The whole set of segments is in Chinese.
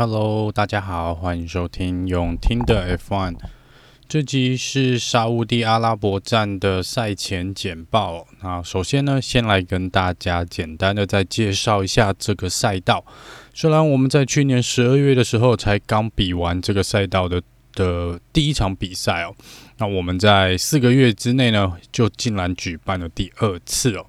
Hello，大家好，欢迎收听永听的 F1。这集是沙乌地阿拉伯站的赛前简报。那首先呢，先来跟大家简单的再介绍一下这个赛道。虽然我们在去年十二月的时候才刚比完这个赛道的的第一场比赛哦，那我们在四个月之内呢，就竟然举办了第二次哦。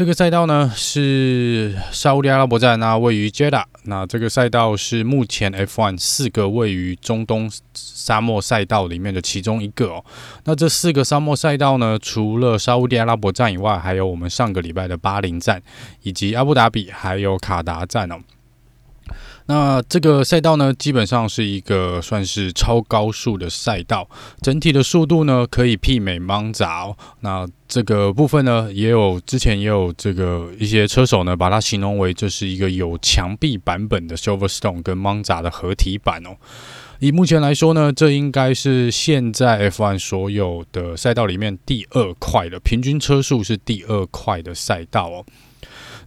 这个赛道呢是沙乌地阿拉伯站，那位于 Jeddah。那这个赛道是目前 F1 四个位于中东沙漠赛道里面的其中一个哦。那这四个沙漠赛道呢，除了沙乌地阿拉伯站以外，还有我们上个礼拜的巴林站，以及阿布达比，还有卡达站哦。那这个赛道呢，基本上是一个算是超高速的赛道，整体的速度呢可以媲美 Monza 哦。那这个部分呢，也有之前也有这个一些车手呢，把它形容为这是一个有墙壁版本的 Silverstone 跟 Monza 的合体版哦。以目前来说呢，这应该是现在 F1 所有的赛道里面第二快的，平均车速是第二快的赛道哦。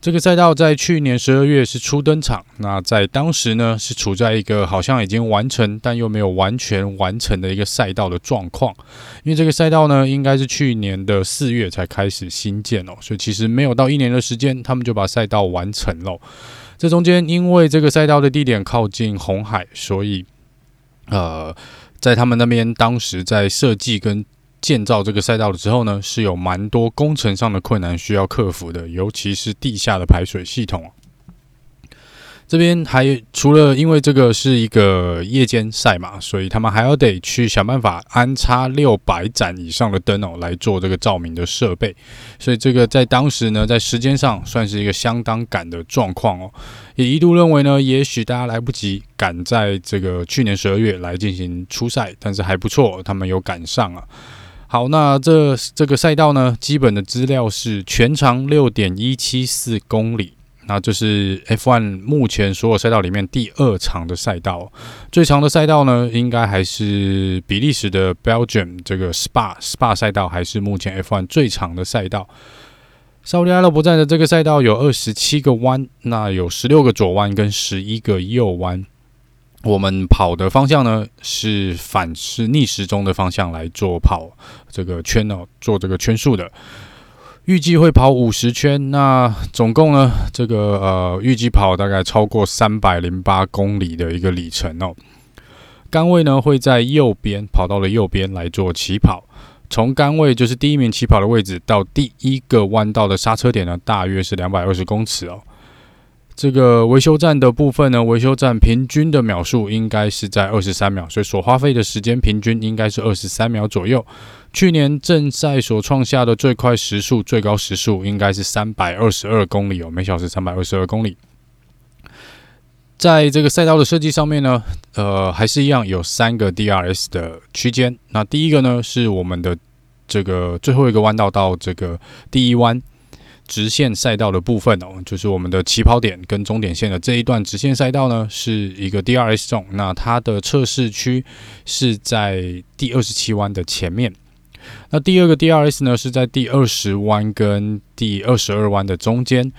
这个赛道在去年十二月是初登场，那在当时呢是处在一个好像已经完成但又没有完全完成的一个赛道的状况，因为这个赛道呢应该是去年的四月才开始新建哦，所以其实没有到一年的时间，他们就把赛道完成了。这中间因为这个赛道的地点靠近红海，所以呃，在他们那边当时在设计跟建造这个赛道的时候呢，是有蛮多工程上的困难需要克服的，尤其是地下的排水系统。这边还除了因为这个是一个夜间赛嘛，所以他们还要得去想办法安插六百盏以上的灯哦，来做这个照明的设备。所以这个在当时呢，在时间上算是一个相当赶的状况哦。也一度认为呢，也许大家来不及赶在这个去年十二月来进行初赛，但是还不错，他们有赶上啊。好，那这这个赛道呢，基本的资料是全长六点一七四公里，那这是 F1 目前所有赛道里面第二长的赛道。最长的赛道呢，应该还是比利时的 Belgium 这个 Spa Spa 赛道，还是目前 F1 最长的赛道。沙乌地阿拉伯站的这个赛道有二十七个弯，那有十六个左弯跟十一个右弯。我们跑的方向呢，是反是逆时钟的方向来做跑这个圈哦，做这个圈数的。预计会跑五十圈，那总共呢，这个呃预计跑大概超过三百零八公里的一个里程哦。杆位呢会在右边跑到了右边来做起跑，从杆位就是第一名起跑的位置到第一个弯道的刹车点呢，大约是两百二十公尺哦。这个维修站的部分呢，维修站平均的秒数应该是在二十三秒，所以所花费的时间平均应该是二十三秒左右。去年正赛所创下的最快时速，最高时速应该是三百二十二公里哦，每小时三百二十二公里。在这个赛道的设计上面呢，呃，还是一样有三个 DRS 的区间。那第一个呢，是我们的这个最后一个弯道到这个第一弯。直线赛道的部分哦，就是我们的起跑点跟终点线的这一段直线赛道呢，是一个 DRS zone。那它的测试区是在第二十七弯的前面。那第二个 DRS 呢，是在第二十弯跟第二十二弯的中间。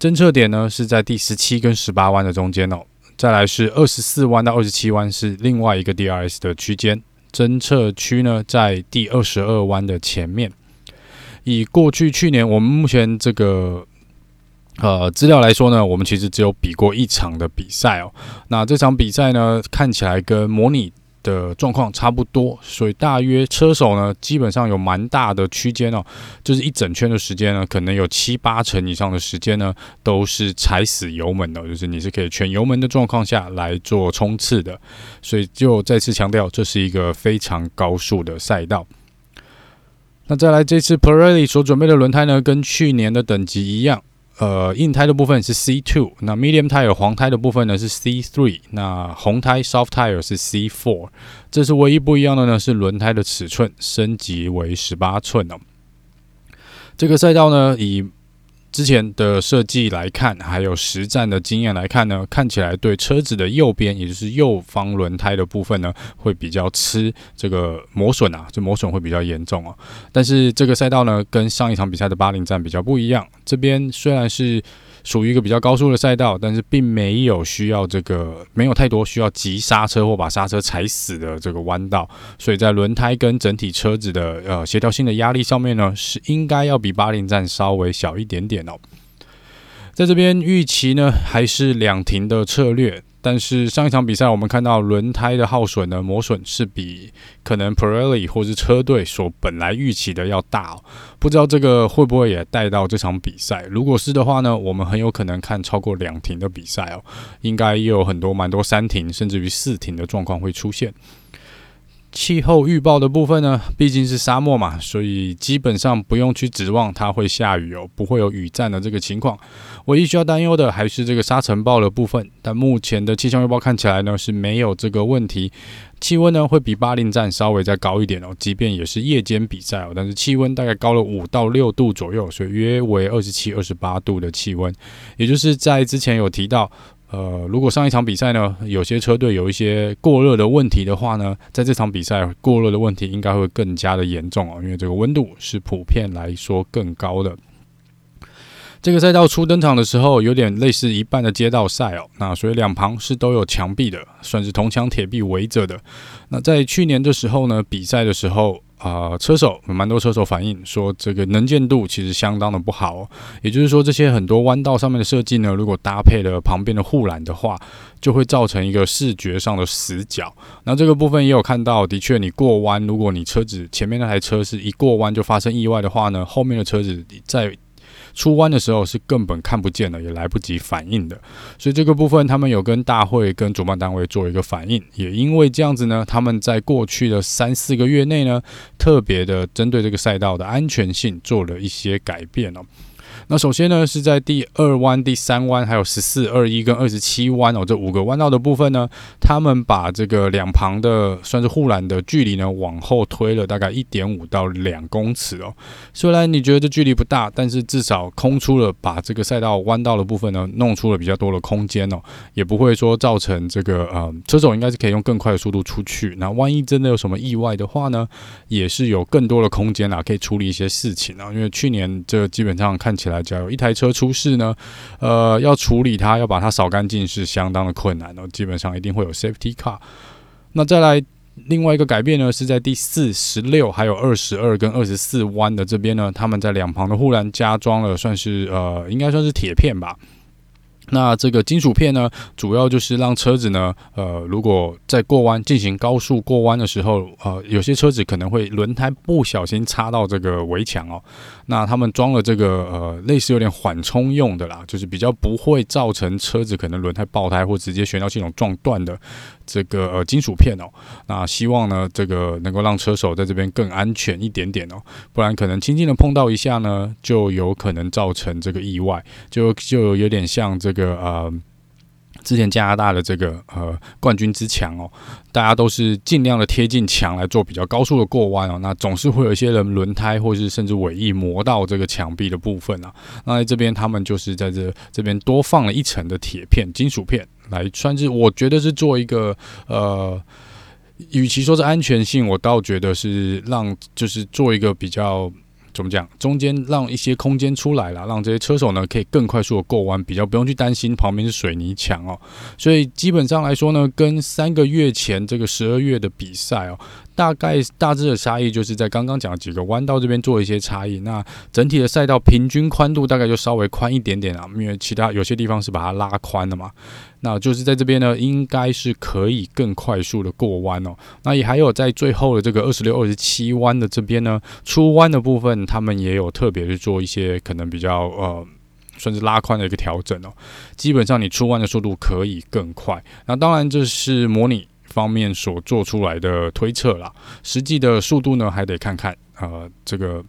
侦测点呢，是在第十七跟十八弯的中间哦。再来是二十四弯到二十七弯是另外一个 DRS 的区间。侦测区呢，在第二十二弯的前面。以过去去年我们目前这个呃资料来说呢，我们其实只有比过一场的比赛哦。那这场比赛呢，看起来跟模拟的状况差不多，所以大约车手呢基本上有蛮大的区间哦，就是一整圈的时间呢，可能有七八成以上的时间呢都是踩死油门的，就是你是可以全油门的状况下来做冲刺的。所以就再次强调，这是一个非常高速的赛道。那再来，这次 Pirelli 所准备的轮胎呢，跟去年的等级一样，呃，硬胎的部分是 C2，那 Medium tire 黄胎的部分呢是 C3，那红胎 Soft tire 是 C4，这是唯一不一样的呢，是轮胎的尺寸升级为十八寸哦。这个赛道呢，以之前的设计来看，还有实战的经验来看呢，看起来对车子的右边，也就是右方轮胎的部分呢，会比较吃这个磨损啊，这磨损会比较严重哦。但是这个赛道呢，跟上一场比赛的巴林站比较不一样，这边虽然是属于一个比较高速的赛道，但是并没有需要这个没有太多需要急刹车或把刹车踩死的这个弯道，所以在轮胎跟整体车子的呃协调性的压力上面呢，是应该要比巴林站稍微小一点点哦。在这边预期呢，还是两停的策略。但是上一场比赛，我们看到轮胎的耗损呢，磨损是比可能 Pirelli 或是车队所本来预期的要大哦。不知道这个会不会也带到这场比赛？如果是的话呢，我们很有可能看超过两停的比赛哦。应该也有很多蛮多三停甚至于四停的状况会出现。气候预报的部分呢，毕竟是沙漠嘛，所以基本上不用去指望它会下雨哦，不会有雨战的这个情况。唯一需要担忧的还是这个沙尘暴的部分，但目前的气象预报看起来呢是没有这个问题。气温呢会比巴林站稍微再高一点哦，即便也是夜间比赛哦，但是气温大概高了五到六度左右，所以约为二十七、二十八度的气温，也就是在之前有提到。呃，如果上一场比赛呢，有些车队有一些过热的问题的话呢，在这场比赛过热的问题应该会更加的严重哦，因为这个温度是普遍来说更高的。这个赛道初登场的时候，有点类似一半的街道赛哦，那所以两旁是都有墙壁的，算是铜墙铁壁围着的。那在去年的时候呢，比赛的时候。啊、车手有蛮多车手反映说，这个能见度其实相当的不好。也就是说，这些很多弯道上面的设计呢，如果搭配了旁边的护栏的话，就会造成一个视觉上的死角。那这个部分也有看到，的确，你过弯，如果你车子前面那台车是一过弯就发生意外的话呢，后面的车子在。出弯的时候是根本看不见的，也来不及反应的，所以这个部分他们有跟大会跟主办单位做一个反应，也因为这样子呢，他们在过去的三四个月内呢，特别的针对这个赛道的安全性做了一些改变哦。那首先呢，是在第二弯、第三弯，还有十四、二一跟二十七弯哦，这五个弯道的部分呢，他们把这个两旁的算是护栏的距离呢，往后推了大概一点五到两公尺哦。虽然你觉得这距离不大，但是至少空出了把这个赛道弯道的部分呢，弄出了比较多的空间哦，也不会说造成这个呃车手应该是可以用更快的速度出去。那万一真的有什么意外的话呢，也是有更多的空间啊，可以处理一些事情啊。因为去年这基本上看起来。假如一台车出事呢，呃，要处理它，要把它扫干净是相当的困难哦，基本上一定会有 safety car。那再来另外一个改变呢，是在第四、十六还有二十二跟二十四弯的这边呢，他们在两旁的护栏加装了，算是呃，应该算是铁片吧。那这个金属片呢，主要就是让车子呢，呃，如果在过弯进行高速过弯的时候，呃，有些车子可能会轮胎不小心插到这个围墙哦。那他们装了这个呃，类似有点缓冲用的啦，就是比较不会造成车子可能轮胎爆胎或直接悬吊系统撞断的这个呃金属片哦。那希望呢，这个能够让车手在这边更安全一点点哦，不然可能轻轻的碰到一下呢，就有可能造成这个意外，就就有点像这个。呃，之前加拿大的这个呃冠军之墙哦，大家都是尽量的贴近墙来做比较高速的过弯哦，那总是会有一些人轮胎或是甚至尾翼磨到这个墙壁的部分啊。那在这边他们就是在这这边多放了一层的铁片、金属片来算是，我觉得是做一个呃，与其说是安全性，我倒觉得是让就是做一个比较。怎么讲？中间让一些空间出来了，让这些车手呢可以更快速的过弯，比较不用去担心旁边是水泥墙哦。所以基本上来说呢，跟三个月前这个十二月的比赛哦。大概大致的差异就是在刚刚讲的几个弯道这边做一些差异，那整体的赛道平均宽度大概就稍微宽一点点啊，因为其他有些地方是把它拉宽了嘛，那就是在这边呢，应该是可以更快速的过弯哦。那也还有在最后的这个二十六、二十七弯的这边呢，出弯的部分，他们也有特别去做一些可能比较呃，算是拉宽的一个调整哦。基本上你出弯的速度可以更快，那当然这是模拟。方面所做出来的推测啦，实际的速度呢，还得看看呃，这个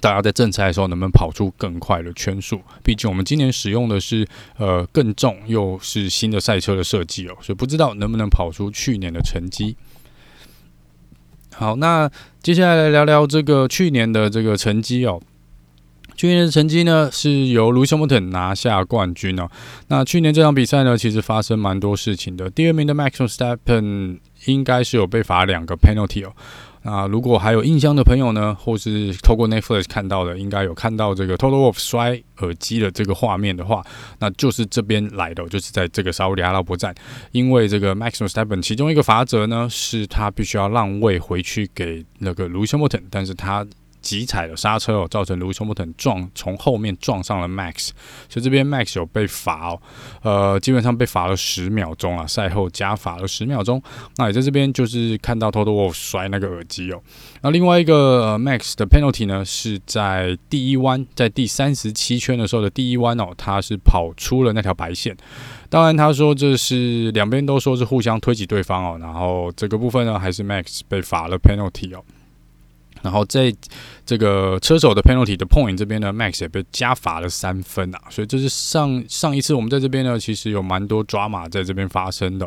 大家在正赛的时候能不能跑出更快的圈速。毕竟我们今年使用的是呃更重又是新的赛车的设计哦，所以不知道能不能跑出去年的成绩。好，那接下来来聊聊这个去年的这个成绩哦。去年的成绩呢，是由 Lewis Hamilton 拿下冠军哦。那去年这场比赛呢，其实发生蛮多事情的。第二名的 Max Verstappen 应该是有被罚两个 penalty 哦。那如果还有印象的朋友呢，或是透过 Netflix 看到的，应该有看到这个 Total Wolf 摔耳机的这个画面的话，那就是这边来的，就是在这个沙乌地阿拉伯站，因为这个 Max Verstappen 其中一个罚则呢，是他必须要让位回去给那个 Lewis Hamilton，但是他。急踩了刹车哦，造成 Lewis Hamilton 撞从后面撞上了 Max，所以这边 Max 有被罚哦，呃，基本上被罚了十秒钟啊，赛后加罚了十秒钟。那也在这边就是看到 Toto Wolff 摔那个耳机哦。那另外一个、Max 的 penalty 呢，是在第一弯，在第三十七圈的时候的第一弯哦，他是跑出了那条白线。当然他说这是两边都说是互相推挤对方哦，然后这个部分呢，还是 Max 被罚了 penalty 哦。然后在这个车手的 penalty 的 point 这边呢，Max 也被加罚了三分啊，所以这是上上一次我们在这边呢，其实有蛮多 drama 在这边发生的，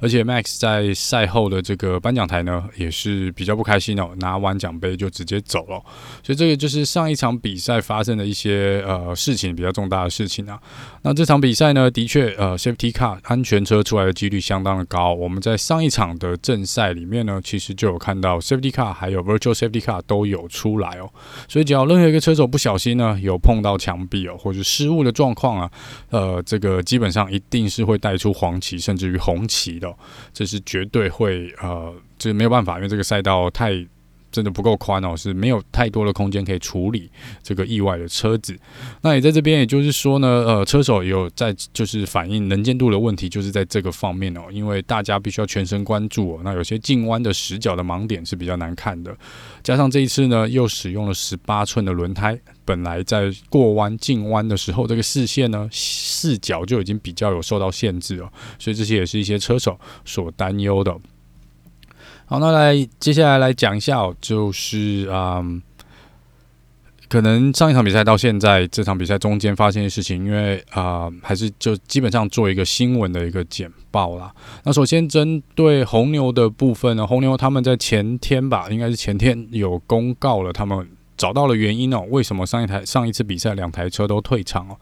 而且 Max 在赛后的这个颁奖台呢，也是比较不开心哦，拿完奖杯就直接走了，所以这个就是上一场比赛发生的一些呃事情，比较重大的事情啊。那这场比赛呢，的确呃 safety car 安全车出来的几率相当的高，我们在上一场的正赛里面呢，其实就有看到 safety car 还有 virtual safety car。都有出来。哦，所以只要任何一个车手不小心呢，有碰到墙壁哦，或者失误的状况啊，呃，这个基本上一定是会带出黄旗，甚至于红旗的，这是绝对会呃，这没有办法，因为这个赛道太。真的不够宽哦，是没有太多的空间可以处理这个意外的车子。那也在这边，也就是说呢，呃，车手有在就是反映能见度的问题，就是在这个方面哦，因为大家必须要全神关注哦。那有些进弯的死角的盲点是比较难看的，加上这一次呢又使用了十八寸的轮胎，本来在过弯进弯的时候，这个视线呢视角就已经比较有受到限制了，所以这些也是一些车手所担忧的。好，那来接下来来讲一下，就是嗯，可能上一场比赛到现在这场比赛中间发生的事情，因为啊、还是就基本上做一个新闻的一个简报啦。那首先针对红牛的部分呢，红牛他们在前天吧，应该是前天有公告了，他们找到了原因哦，为什么上一台上一次比赛两台车都退场哦？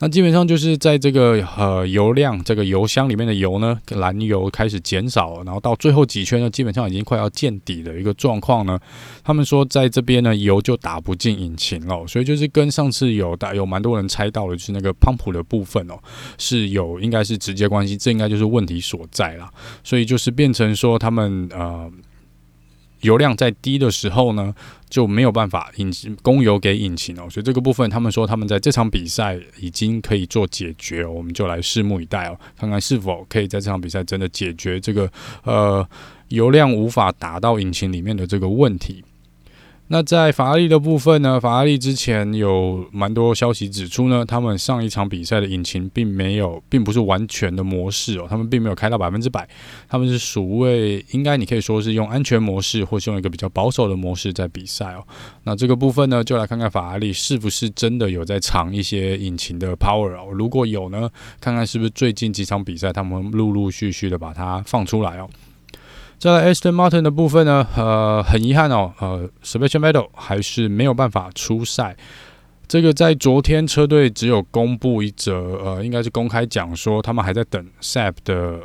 那基本上就是在这个呃油量，这个油箱里面的油呢，燃油开始减少了，然后到最后几圈呢，基本上已经快要见底的一个状况呢。他们说在这边呢，油就打不进引擎了，所以就是跟上次有打有蛮多人猜到的，就是那个 pump 的部分哦，是有应该是直接关系，这应该就是问题所在啦。所以就是变成说他们呃。油量在低的时候呢，就没有办法引擎供油给引擎哦，所以这个部分他们说他们在这场比赛已经可以做解决，我们就来拭目以待哦，看看是否可以在这场比赛真的解决这个呃油量无法达到引擎里面的这个问题。那在法拉利的部分呢？法拉利之前有蛮多消息指出呢，他们上一场比赛的引擎并没有，并不是完全的模式哦，他们并没有开到百分之百，他们是属于应该你可以说是用安全模式，或是用一个比较保守的模式在比赛哦。那这个部分呢，就来看看法拉利是不是真的有在藏一些引擎的 power 哦。如果有呢，看看是不是最近几场比赛他们陆陆续续的把它放出来哦。在 Aston Martin 的部分呢，呃，很遗憾哦，呃，Sebastian Vettel 还是没有办法出赛。这个在昨天车队只有公布一则，呃，应该是公开讲说，他们还在等 SAP 的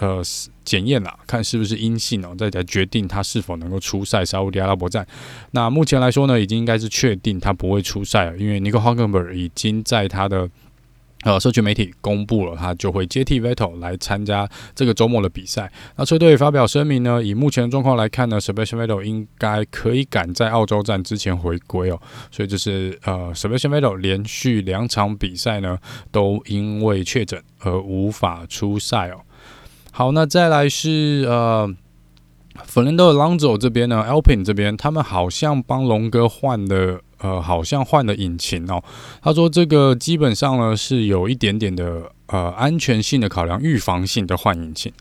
呃检验啦，看是不是阴性哦，再来决定他是否能够出赛沙乌地阿拉伯站。那目前来说呢，已经应该是确定他不会出赛了，因为 Nico Hulkenberg 已经在他的。呃，社区媒体公布了，他就会接替 Vettel 来参加这个周末的比赛。那车队发表声明呢，以目前的状况来看呢，Sebastian Vettel 应该可以赶在澳洲站之前回归哦。所以这是呃，Sebastian Vettel 连续两场比赛呢，都因为确诊而无法出赛哦。好，那再来是呃。法兰德·朗佐这边呢，Alpine 这边，他们好像帮龙哥换的，呃，好像换了引擎哦。他说这个基本上呢是有一点点的呃安全性的考量，预防性的换引擎。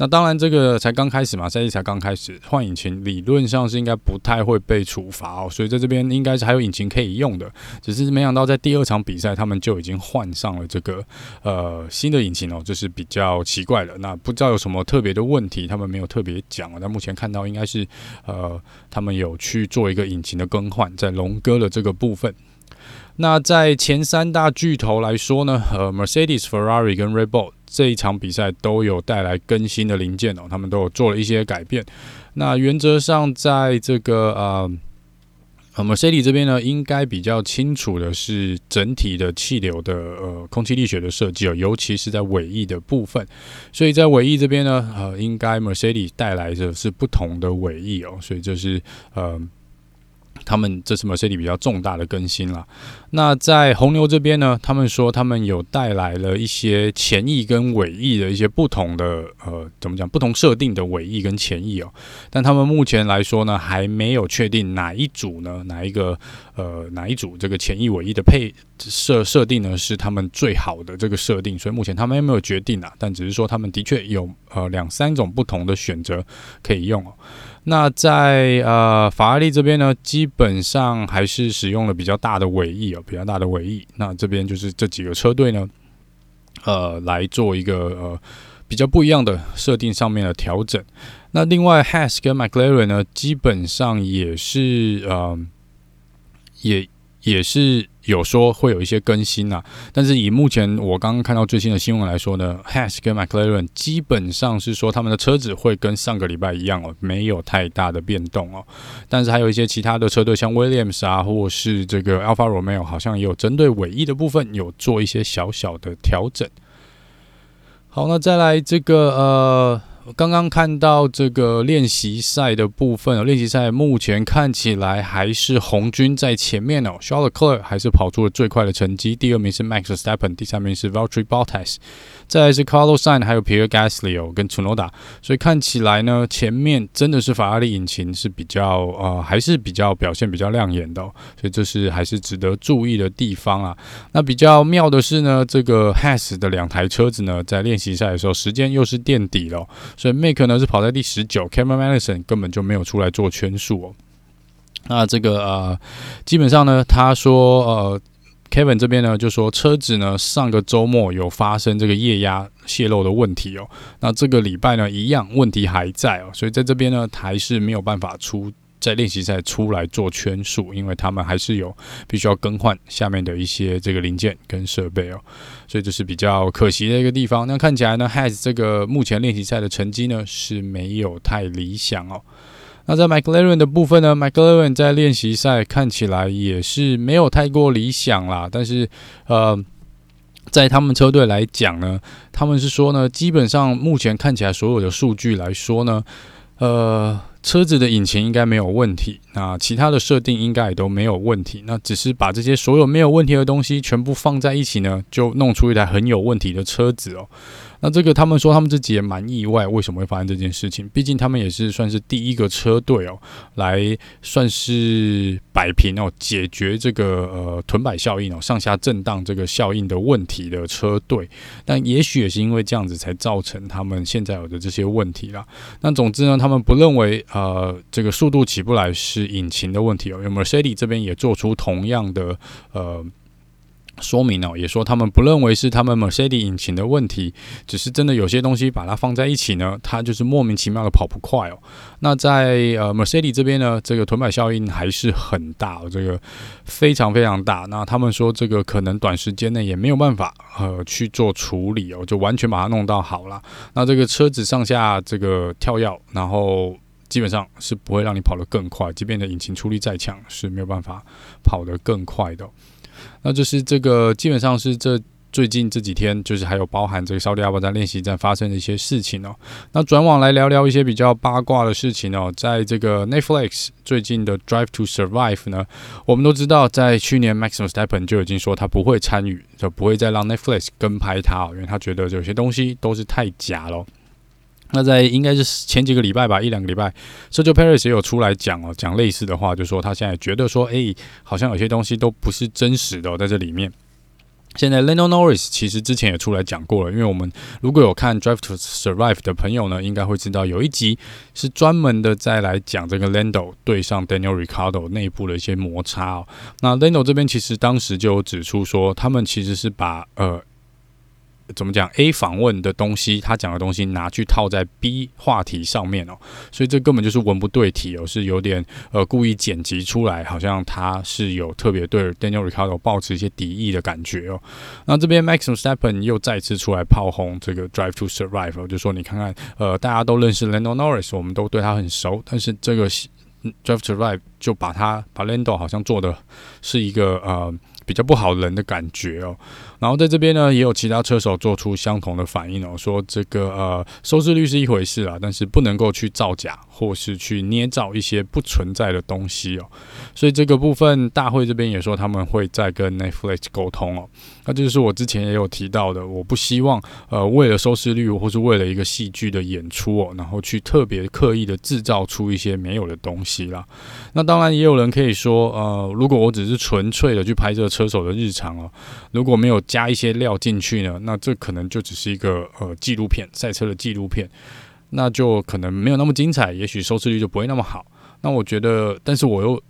那当然，这个才刚开始嘛，赛季才刚开始，换引擎理论上是应该不太会被处罚哦，所以在这边应该是还有引擎可以用的，只是没想到在第二场比赛他们就已经换上了这个呃新的引擎哦，这是比较奇怪的。那不知道有什么特别的问题，他们没有特别讲。那目前看到应该是呃他们有去做一个引擎的更换，在龙哥的这个部分。那在前三大巨头来说呢，呃，Mercedes、Ferrari 跟 Red Bull 这一场比赛都有带来更新的零件哦，他们都有做了一些改变。那原则上，在这个呃。Mercedes 这边呢，应该比较清楚的是整体的气流的呃空气力学的设计哦，尤其是在尾翼的部分。所以在尾翼这边呢，呃，应该 Mercedes 带来的是不同的尾翼哦，所以这是呃。他们这是 Mercedes 比较重大的更新了。那在红牛这边呢，他们说他们有带来了一些前翼跟尾翼的一些不同的呃，怎么讲？不同设定的尾翼跟前翼哦。但他们目前来说呢，还没有确定哪一组呢，哪一个呃，哪一组这个前翼尾翼的配设设定呢是他们最好的这个设定。所以目前他们还没有决定啊，但只是说他们的确有呃两三种不同的选择可以用哦。那在呃法拉利这边呢，基本上还是使用了比较大的尾翼哦，比较大的尾翼。那这边就是这几个车队呢，呃，来做一个呃比较不一样的设定上面的调整。那另外，Haas 跟 McLaren 呢，基本上也是呃，也也是。有说会有一些更新啊，但是以目前我刚刚看到最新的新闻来说呢，Hash 跟 McLaren 基本上是说他们的车子会跟上个礼拜一样哦，没有太大的变动哦。但是还有一些其他的车队，像 Williams 啊，或是这个 Alfa Romeo，好像也有针对尾翼的部分有做一些小小的调整。好，那再来这个呃。刚刚看到这个练习赛的部分，练习赛目前看起来还是红军在前面哦，Charles Leclerc 还是跑出了最快的成绩，第二名是 Max s t e p p e n 第三名是 Valtr Bottas，再来是 Carlos Sain，还有 Pierre Gasly 哦，跟 Tsunoda，所以看起来呢，前面真的是法拉利引擎是比较呃，还是比较表现比较亮眼的，所以这是还是值得注意的地方啊。那比较妙的是呢，这个 Has 的两台车子呢，在练习赛的时候时间又是垫底了。所以 Mick 呢是跑在第十九，Cameron Magnussen 根本就没有出来做圈数哦。那这个呃，基本上呢，他说呃，Kevin 这边呢就说车子呢上个周末有发生这个液压泄漏的问题哦。那这个礼拜呢一样问题还在哦，所以在这边呢还是没有办法出。在练习赛出来做圈数，因为他们还是有必须要更换下面的一些这个零件跟设备哦，所以这是比较可惜的一个地方。那看起来呢，Haas 这个目前练习赛的成绩呢是没有太理想哦。那在 McLaren 的部分呢，McLaren 在练习赛看起来也是没有太过理想啦。但是呃，在他们车队来讲呢，他们是说呢，基本上目前看起来所有的数据来说呢，呃。车子的引擎应该没有问题，那其他的设定应该也都没有问题，那只是把这些所有没有问题的东西全部放在一起呢，就弄出一台很有问题的车子哦。那这个他们说他们自己也蛮意外，为什么会发生这件事情？毕竟他们也是算是第一个车队哦，来算是摆平哦，解决这个呃臀摆效应哦，上下震荡这个效应的问题的车队。但也许也是因为这样子，才造成他们现在有的这些问题啦。那总之呢，他们不认为呃这个速度起不来是引擎的问题哦，因为 Mercedes 这边也做出同样的呃。说明哦，也说他们不认为是他们 Mercedes 引擎的问题，只是真的有些东西把它放在一起呢，它就是莫名其妙的跑不快哦。那在呃 Mercedes 这边呢，这个臀摆效应还是很大，哦这个非常非常大。那他们说这个可能短时间内也没有办法呃去做处理哦，就完全把它弄到好了。那这个车子上下这个跳跃，然后基本上是不会让你跑得更快，即便你的引擎出力再强是没有办法跑得更快的。那就是这个，基本上是这最近这几天，就是还有包含这个沙特阿拉伯练习站发生的一些事情哦。那转往来聊聊一些比较八卦的事情哦。在这个 Netflix 最近的 Drive to Survive 呢，我们都知道，在去年 Max Verstappen 就已经说他不会参与，就不会再让 Netflix 跟拍他哦，因为他觉得有些东西都是太假了。那在应该是前几个礼拜吧，一两个礼拜，Sergio Perez 也有出来讲哦，讲类似的话，就说他现在觉得说，哎、好像有些东西都不是真实的、在这里面。现在 Lando Norris 其实之前也出来讲过了，因为我们如果有看 Drive to Survive 的朋友呢，应该会知道有一集是专门的再来讲这个 Lando 对上 Daniel Ricciardo 内部的一些摩擦哦。那 Lando 这边其实当时就有指出说，他们其实是把呃。怎么讲？A 访问的东西，他讲的东西拿去套在 B 话题上面哦，所以这根本就是文不对题哦，是有点呃故意剪辑出来，好像他是有特别对 Daniel Ricardo 抱持一些敌意的感觉哦。那这边 Max Verstappen 又再次出来炮轰这个 Drive to Survive，就说你看看，呃，大家都认识 Lando Norris，我们都对他很熟，但是这个 Drive to Survive 就把他把 Lando 好像做的是一个呃。比较不好人的感觉哦，然后在这边呢，也有其他车手做出相同的反应哦，说这个呃收视率是一回事啊，但是不能够去造假或是去捏造一些不存在的东西哦，所以这个部分大会这边也说他们会再跟 Netflix 沟通哦，那就是我之前也有提到的，我不希望呃为了收视率或是为了一个戏剧的演出哦，然后去特别刻意的制造出一些没有的东西啦。那当然也有人可以说，呃，如果我只是纯粹的去拍这个。车手的日常哦，如果没有加一些料进去呢，那这可能就只是一个呃纪录片，赛车的纪录片，那就可能没有那么精彩，也许收视率就不会那么好。那我觉得，但是我又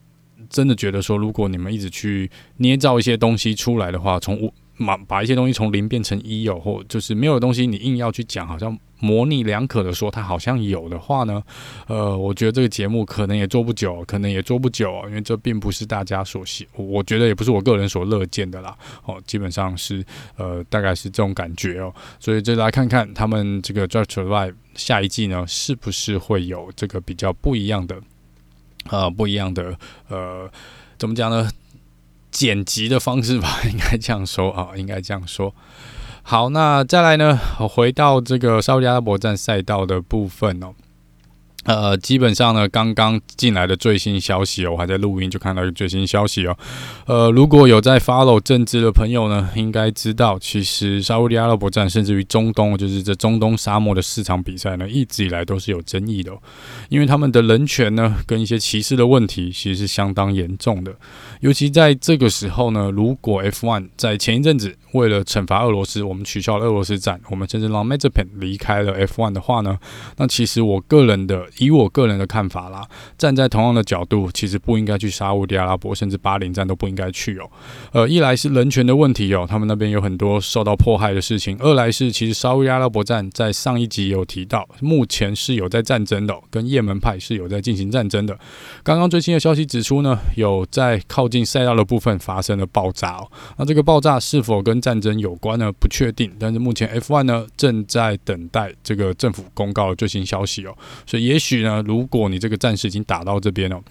真的觉得说，如果你们一直去捏造一些东西出来的话，从五把把一些东西从零变成一有，或就是没有东西，你硬要去讲，好像。模棱两可的说，他好像有的话呢，呃，我觉得这个节目可能也做不久，可能也做不久，因为这并不是大家所喜，我觉得也不是我个人所乐见的啦。哦，基本上是呃，大概是这种感觉哦。所以就来看看他们这个《DRIVE TO DRIVE》下一季呢，是不是会有这个比较不一样的，呃，不一样的，呃，怎么讲呢？剪辑的方式吧，应该这样说啊，应该这样说。好，那再来呢？回到这个沙特阿拉伯站赛道的部分哦。呃，基本上呢，刚刚进来的最新消息哦，我还在录音就看到一个最新消息哦。呃，如果有在 follow 政治的朋友呢，应该知道，其实沙乌地阿拉伯站甚至于中东，就是这中东沙漠的四场比赛呢，一直以来都是有争议的，因为他们的人权呢，跟一些歧视的问题，其实是相当严重的。尤其在这个时候呢，如果 F1 在前一阵子为了惩罚俄罗斯，我们取消了俄罗斯站，我们甚至让 Mazepin 离开了 F1 的话呢，那其实我个人的。以我个人的看法啦，站在同样的角度，其实不应该去沙乌地阿拉伯，甚至巴林站都不应该去哦。呃，一来是人权的问题哦，他们那边有很多受到迫害的事情；二来是其实沙乌地阿拉伯站在上一集有提到，目前是有在战争的，跟叶门派是有在进行战争的。刚刚最新的消息指出呢，有在靠近赛道的部分发生了爆炸哦。那这个爆炸是否跟战争有关呢？不确定。但是目前 F1 呢正在等待这个政府公告的最新消息哦，所以也许。呢？如果你这个战士已经打到这边了，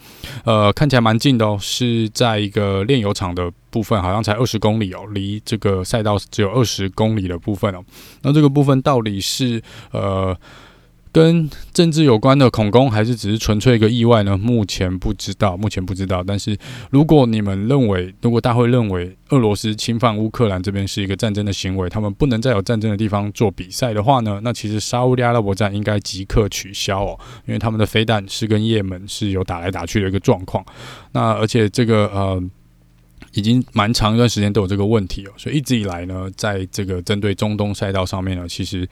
呃，看起来蛮近的哦，是在一个炼油厂的部分，好像才二十公里哦，离这个赛道只有二十公里的部分哦。那这个部分到底是呃？跟政治有关的恐攻，还是只是纯粹一个意外呢？目前不知道，目前不知道。但是如果你们认为，如果大会认为俄罗斯侵犯乌克兰这边是一个战争的行为，他们不能再有战争的地方做比赛的话呢，那其实沙乌地阿拉伯站应该即刻取消哦，因为他们的飞弹是跟也门是有打来打去的一个状况。那而且这个呃，已经蛮长一段时间都有这个问题哦，所以一直以来呢，在这个针对中东赛道上面呢，其实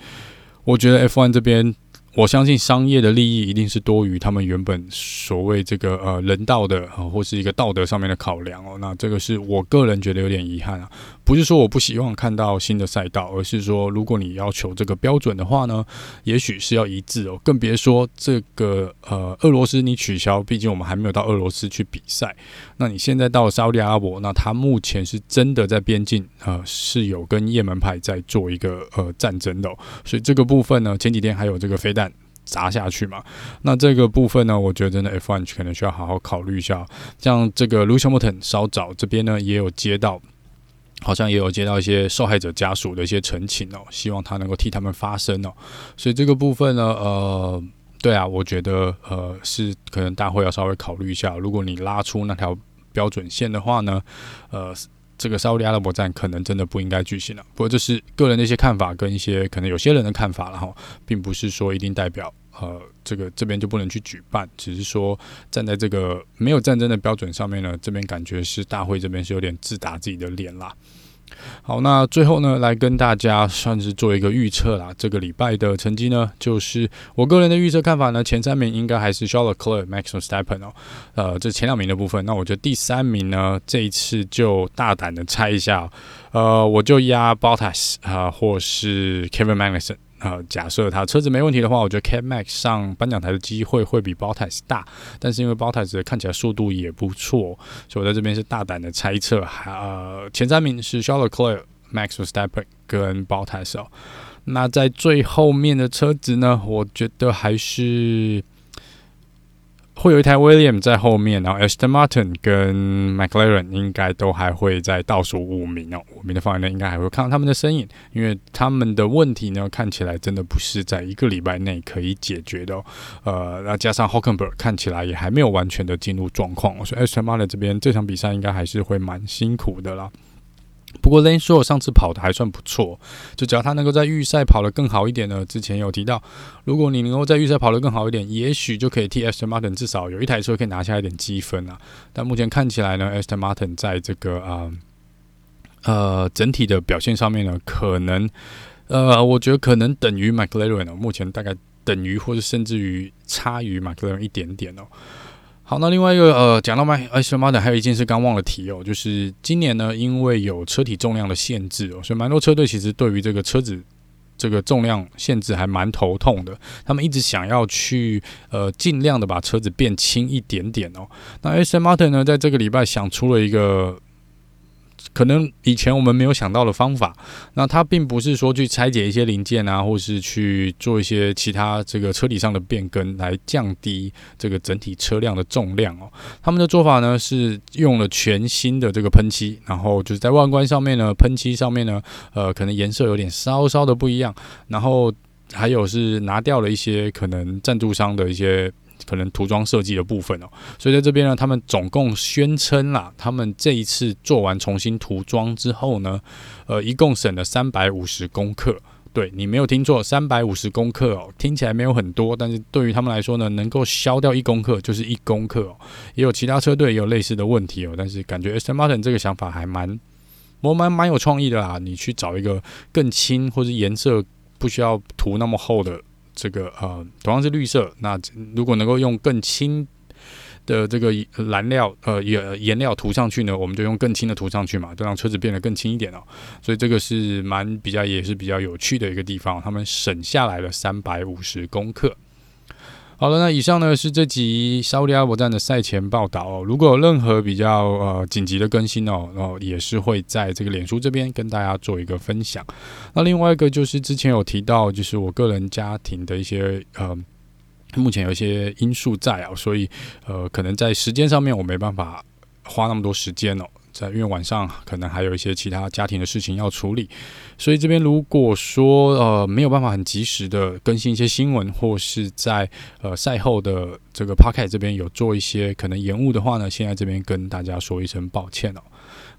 我觉得 F1 这边。我相信商业的利益一定是多于他们原本所谓这个呃人道的或是一个道德上面的考量哦。那这个是我个人觉得有点遗憾啊。不是说我不希望看到新的赛道，而是说如果你要求这个标准的话呢，也许是要一致哦。更别说这个呃俄罗斯你取消，毕竟我们还没有到俄罗斯去比赛。那你现在到沙乌地阿拉伯，那他目前是真的在边境呃是有跟也门派在做一个呃战争的。所以这个部分呢，前几天还有这个飞弹。砸下去嘛？那这个部分呢，我觉得真的 F1 可能需要好好考虑一下。像这个 Lewis Hamilton 稍早这边呢，也有接到，好像也有接到一些受害者家属的一些陈情哦，希望他能够替他们发声哦。所以这个部分呢，呃，对啊，我觉得呃是可能大会要稍微考虑一下。如果你拉出那条标准线的话呢，呃。这个沙乌地阿拉伯站可能真的不应该举行了，不过这是个人的一些看法跟一些可能有些人的看法了哈，并不是说一定代表呃这个这边就不能去举办，只是说站在这个没有战争的标准上面呢，这边感觉是大会这边是有点自打自己的脸啦。好，那最后呢，来跟大家算是做一个预测啦。这个礼拜的成绩呢，就是我个人的预测看法呢，前三名应该还是 s h a r l o t t e c l e r、Max Verstappen 哦。呃，这前两名的部分，那我觉得第三名呢，这一次就大胆的猜一下，呃，我就压 Bottas 啊，或是 Kevin Magnussen 啊。假设他车子没问题的话，我觉得 K Max 上颁奖台的机会会比 Bottas 大。但是因为 Bottas 看起来速度也不错，所以我在这边是大胆的猜测，呃，前三名是 s h a r l e c l e r e、Max v e s t e p p e n 跟 Bottas 哦。那在最后面的车子呢，我觉得还是。会有一台 William 在后面，然后 Aston Martin 跟 McLaren 应该都还会在倒数五名哦，五名的范围内应该还会看到他们的身影，因为他们的问题呢，看起来真的不是在一个礼拜内可以解决的。呃，那加上 Hulkenberg 看起来也还没有完全的进入状况，所以 Aston Martin 这边这场比赛应该还是会蛮辛苦的啦。不过 Lance Stroll 上次跑的还算不错，就只要他能够在预赛跑得更好一点呢。之前有提到，如果你能够在预赛跑得更好一点，也许就可以替 Aston Martin 至少有一台车可以拿下一点积分啊。但目前看起来呢，Aston Martin 在这个啊呃，整体的表现上面呢，可能呃我觉得可能等于 McLaren 哦，目前大概等于或者甚至于差于 McLaren 一点点哦。好，那另外一个呃，讲到迈，Aston Martin 还有一件事刚忘了提哦，就是今年呢，因为有车体重量的限制哦，所以蛮多车队其实对于这个车子这个重量限制还蛮头痛的。他们一直想要去呃尽量的把车子变轻一点点哦。那 Aston Martin 呢，在这个礼拜想出了一个。可能以前我们没有想到的方法，那它并不是说去拆解一些零件啊，或是去做一些其他这个车体上的变更来降低这个整体车辆的重量哦。他们的做法呢是用了全新的这个喷漆，然后就是在外观上面呢，喷漆上面呢，呃，可能颜色有点稍稍的不一样，然后还有是拿掉了一些可能赞助商的一些。可能涂装设计的部分哦，所以在这边呢，他们总共宣称啦，他们这一次做完重新涂装之后呢，呃，一共省了三百五十公克。对，你没有听错，三百五十公克哦，听起来没有很多，但是对于他们来说呢，能够消掉一公克就是一公克哦。也有其他车队也有类似的问题哦，但是感觉 Aston Martin 这个想法还蛮，我蛮蛮有创意的啦。你去找一个更轻或者颜色不需要涂那么厚的。这个呃，同样是绿色，那如果能够用更轻的这个蓝料呃颜颜料涂上去呢，我们就用更轻的涂上去嘛，就让车子变得更轻一点哦。所以这个是蛮比较也是比较有趣的一个地方，他们省下来了三百五十公克。好了，那以上呢是这集沙乌地阿拉伯站的赛前报道哦。如果有任何比较呃紧急的更新哦，然后也是会在这个脸书这边跟大家做一个分享。那另外一个就是之前有提到，就是我个人家庭的一些呃，目前有一些因素在啊，所以呃可能在时间上面我没办法花那么多时间哦。在因为晚上可能还有一些其他家庭的事情要处理，所以这边如果说呃没有办法很及时的更新一些新闻，或是在呃赛后的这个 p o c k e t 这边有做一些可能延误的话呢，现在这边跟大家说一声抱歉哦。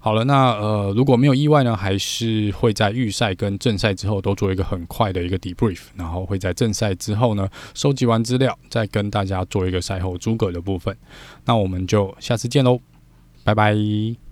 好了，那呃如果没有意外呢，还是会在预赛跟正赛之后都做一个很快的一个 debrief，然后会在正赛之后呢收集完资料，再跟大家做一个赛后诸葛的部分。那我们就下次见喽，拜拜。